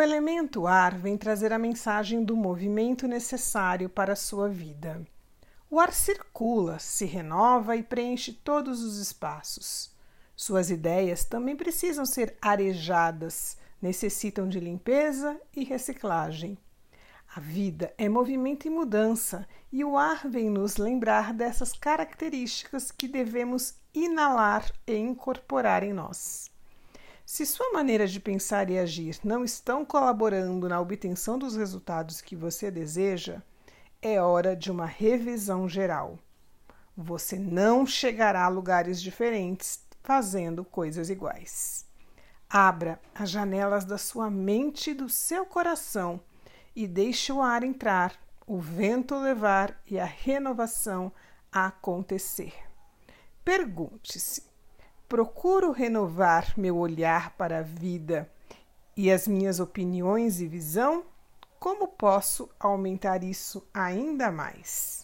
O elemento ar vem trazer a mensagem do movimento necessário para a sua vida. O ar circula, se renova e preenche todos os espaços. Suas ideias também precisam ser arejadas, necessitam de limpeza e reciclagem. A vida é movimento e mudança, e o ar vem nos lembrar dessas características que devemos inalar e incorporar em nós. Se sua maneira de pensar e agir não estão colaborando na obtenção dos resultados que você deseja, é hora de uma revisão geral. Você não chegará a lugares diferentes fazendo coisas iguais. Abra as janelas da sua mente e do seu coração e deixe o ar entrar, o vento levar e a renovação acontecer. Pergunte-se: procuro renovar meu olhar para a vida e as minhas opiniões e visão? Como posso aumentar isso ainda mais?